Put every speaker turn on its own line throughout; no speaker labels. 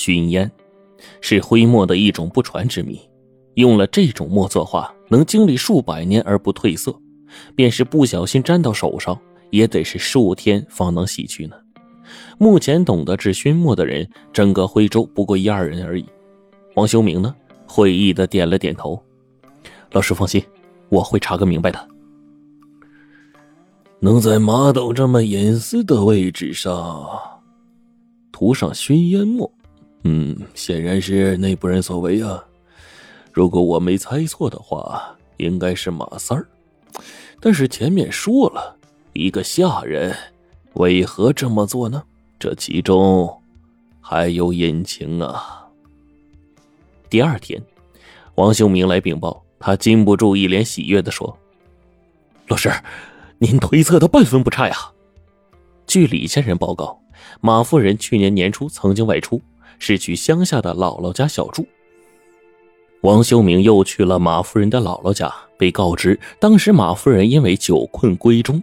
熏烟，是灰墨的一种不传之秘。用了这种墨作画，能经历数百年而不褪色，便是不小心沾到手上，也得是数天方能洗去呢。目前懂得制熏墨的人，整个徽州不过一二人而已。王修明呢，会意的点了点头。老师放心，我会查个明白的。
能在马斗这么隐私的位置上涂上熏烟墨，嗯，显然是内部人所为啊。如果我没猜错的话，应该是马三儿。但是前面说了一个下人，为何这么做呢？这其中还有隐情啊。
第二天，王秀明来禀报，他禁不住一脸喜悦的说：“老师。”您推测的半分不差呀！据李家人报告，马夫人去年年初曾经外出，是去乡下的姥姥家小住。王修明又去了马夫人的姥姥家，被告知当时马夫人因为久困闺中，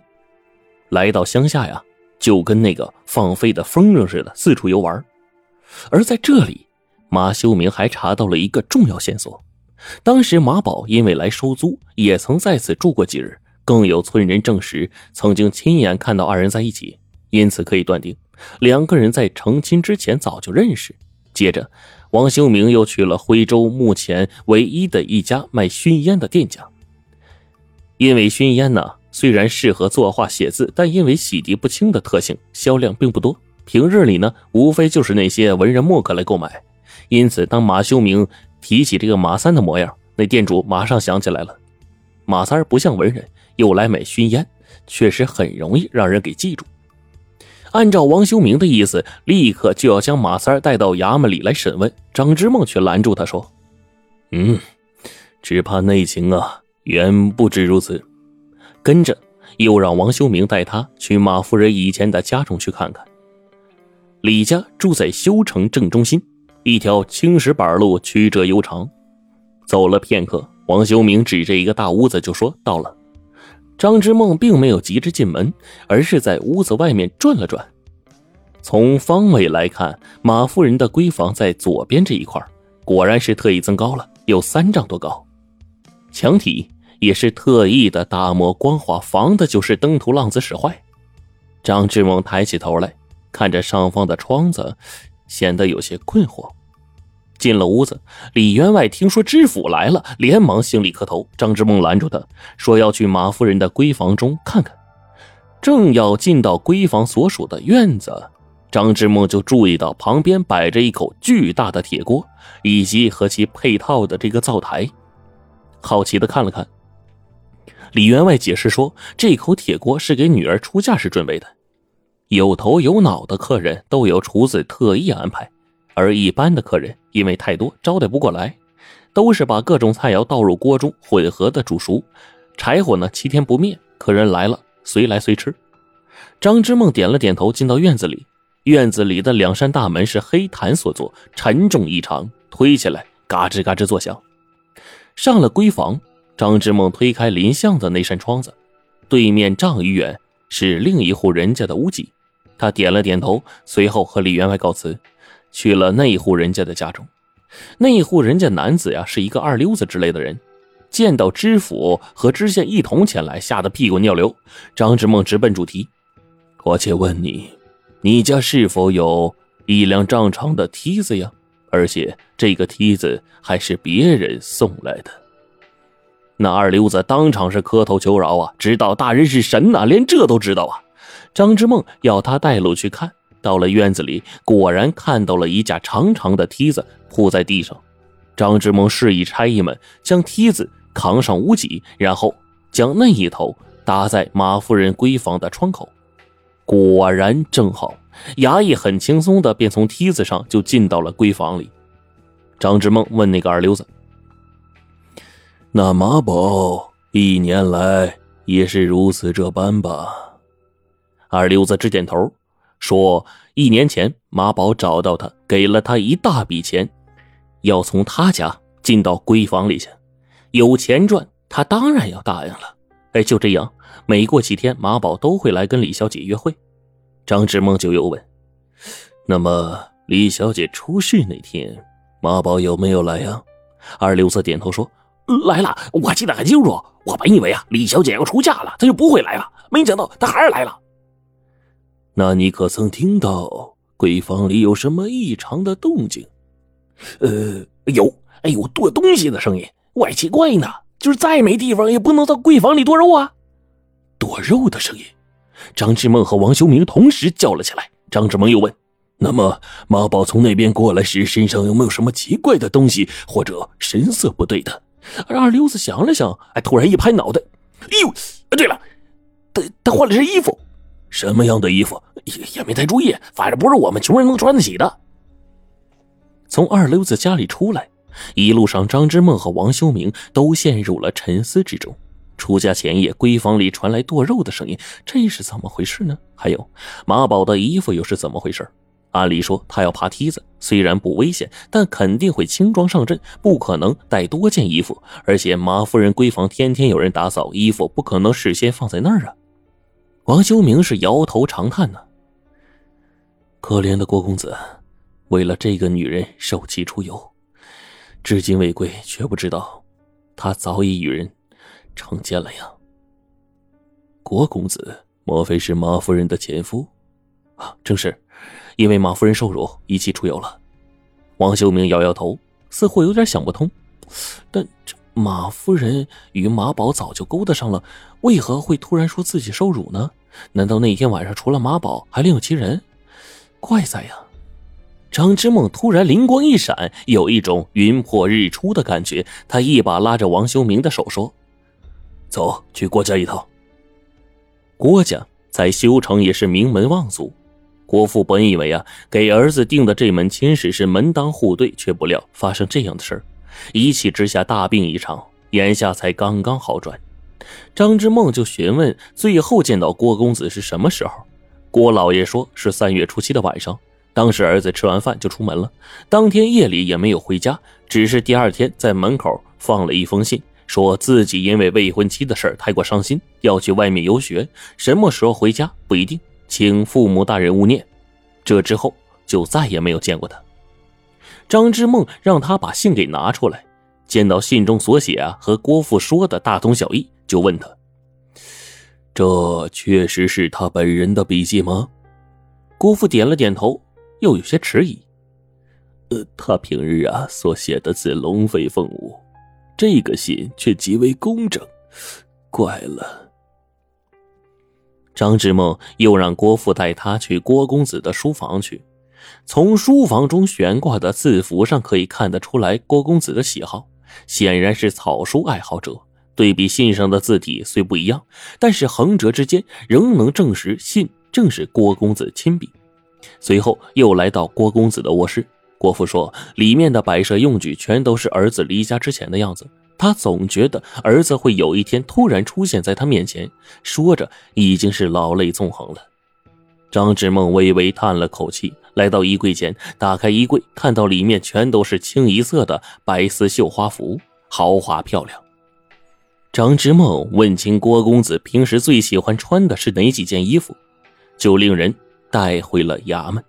来到乡下呀，就跟那个放飞的风筝似的四处游玩。而在这里，马修明还查到了一个重要线索：当时马宝因为来收租，也曾在此住过几日。更有村人证实，曾经亲眼看到二人在一起，因此可以断定，两个人在成亲之前早就认识。接着，王修明又去了徽州目前唯一的一家卖熏烟的店家。因为熏烟呢，虽然适合作画写字，但因为洗涤不清的特性，销量并不多。平日里呢，无非就是那些文人墨客来购买。因此，当马修明提起这个马三的模样，那店主马上想起来了。马三不像文人。又来买熏烟，确实很容易让人给记住。按照王修明的意思，立刻就要将马三带到衙门里来审问。张之梦却拦住他说：“
嗯，只怕内情啊，远不止如此。”
跟着又让王修明带他去马夫人以前的家中去看看。李家住在修城正中心，一条青石板路曲折悠长。走了片刻，王修明指着一个大屋子就说：“到了。”张之梦并没有急着进门，而是在屋子外面转了转。从方位来看，马夫人的闺房在左边这一块，果然是特意增高了，有三丈多高。墙体也是特意的打磨光滑，防的就是登徒浪子使坏。张之梦抬起头来，看着上方的窗子，显得有些困惑。进了屋子，李员外听说知府来了，连忙行礼磕头。张之梦拦住他，说要去马夫人的闺房中看看。正要进到闺房所属的院子，张之梦就注意到旁边摆着一口巨大的铁锅，以及和其配套的这个灶台。好奇的看了看，李员外解释说，这口铁锅是给女儿出嫁时准备的，有头有脑的客人都由厨子特意安排。而一般的客人因为太多招待不过来，都是把各种菜肴倒入锅中混合的煮熟，柴火呢七天不灭。客人来了随来随吃。张之梦点了点头，进到院子里。院子里的两扇大门是黑檀所做，沉重异常，推起来嘎吱嘎吱作响。上了闺房，张之梦推开临巷的那扇窗子，对面丈余远是另一户人家的屋脊。他点了点头，随后和李员外告辞。去了那户人家的家中，那户人家男子呀是一个二流子之类的人，见到知府和知县一同前来，吓得屁滚尿流。张之梦直奔主题：“我且问你，你家是否有一辆丈长的梯子呀？而且这个梯子还是别人送来的？”那二流子当场是磕头求饶啊，知道大人是神呐，连这都知道啊。张之梦要他带路去看。到了院子里，果然看到了一架长长的梯子铺在地上。张之梦示意差役们将梯子扛上屋脊，然后将那一头搭在马夫人闺房的窗口。果然正好，衙役很轻松的便从梯子上就进到了闺房里。张之梦问那个二流子：“
那马宝一年来也是如此这般吧？”
二流子直点头。说一年前马宝找到他，给了他一大笔钱，要从他家进到闺房里去，有钱赚，他当然要答应了。哎，就这样，每过几天马宝都会来跟李小姐约会。张志梦就又问：“
那么李小姐出事那天，马宝有没有来呀？
二流子点头说：“来了，我记得很清楚。我本以为啊，李小姐要出嫁了，她就不会来了，没想到她还是来了。”
那你可曾听到闺房里有什么异常的动静？
呃，有，哎有，剁东西的声音，怪奇怪呢。就是再没地方，也不能到闺房里剁肉啊！
剁肉的声音，张志梦和王修明同时叫了起来。张志梦又问：“那么马宝从那边过来时，身上有没有什么奇怪的东西，或者神色不对的？”
二溜子想了想，哎，突然一拍脑袋：“哎呦，对了，他他换了身衣服。”
什么样的衣服
也也没太注意，反正不是我们穷人能穿得起的。从二溜子家里出来，一路上张之梦和王修明都陷入了沉思之中。出家前夜，闺房里传来剁肉的声音，这是怎么回事呢？还有马宝的衣服又是怎么回事？按理说他要爬梯子，虽然不危险，但肯定会轻装上阵，不可能带多件衣服。而且马夫人闺房天天有人打扫，衣服不可能事先放在那儿啊。王修明是摇头长叹呢。
可怜的郭公子，为了这个女人受气出游，至今未归，却不知道他早已与人成奸了呀。郭公子莫非是马夫人的前夫？
啊，正是，因为马夫人受辱，一起出游了。王修明摇摇头，似乎有点想不通，但这。马夫人与马宝早就勾搭上了，为何会突然说自己受辱呢？难道那天晚上除了马宝还另有其人？怪哉呀！张之梦突然灵光一闪，有一种云破日出的感觉。他一把拉着王修明的手说：“
走去郭家一趟。”
郭家在修城也是名门望族，郭父本以为啊，给儿子定的这门亲事是门当户对，却不料发生这样的事儿。一气之下大病一场，眼下才刚刚好转。张之梦就询问最后见到郭公子是什么时候。郭老爷说是三月初七的晚上，当时儿子吃完饭就出门了，当天夜里也没有回家，只是第二天在门口放了一封信，说自己因为未婚妻的事太过伤心，要去外面游学，什么时候回家不一定，请父母大人勿念。这之后就再也没有见过他。张之梦让他把信给拿出来，见到信中所写啊和郭父说的大同小异，就问他：“
这确实是他本人的笔记吗？”
郭父点了点头，又有些迟疑：“
呃，他平日啊所写的字龙飞凤舞，这个信却极为工整，怪了。”
张之梦又让郭父带他去郭公子的书房去。从书房中悬挂的字符上可以看得出来，郭公子的喜好显然是草书爱好者。对比信上的字体虽不一样，但是横折之间仍能证实信正是郭公子亲笔。随后又来到郭公子的卧室，郭父说里面的摆设用具全都是儿子离家之前的样子。他总觉得儿子会有一天突然出现在他面前。说着，已经是老泪纵横了。张志梦微微叹了口气。来到衣柜前，打开衣柜，看到里面全都是清一色的白丝绣花服，豪华漂亮。张之梦问清郭公子平时最喜欢穿的是哪几件衣服，就令人带回了衙门。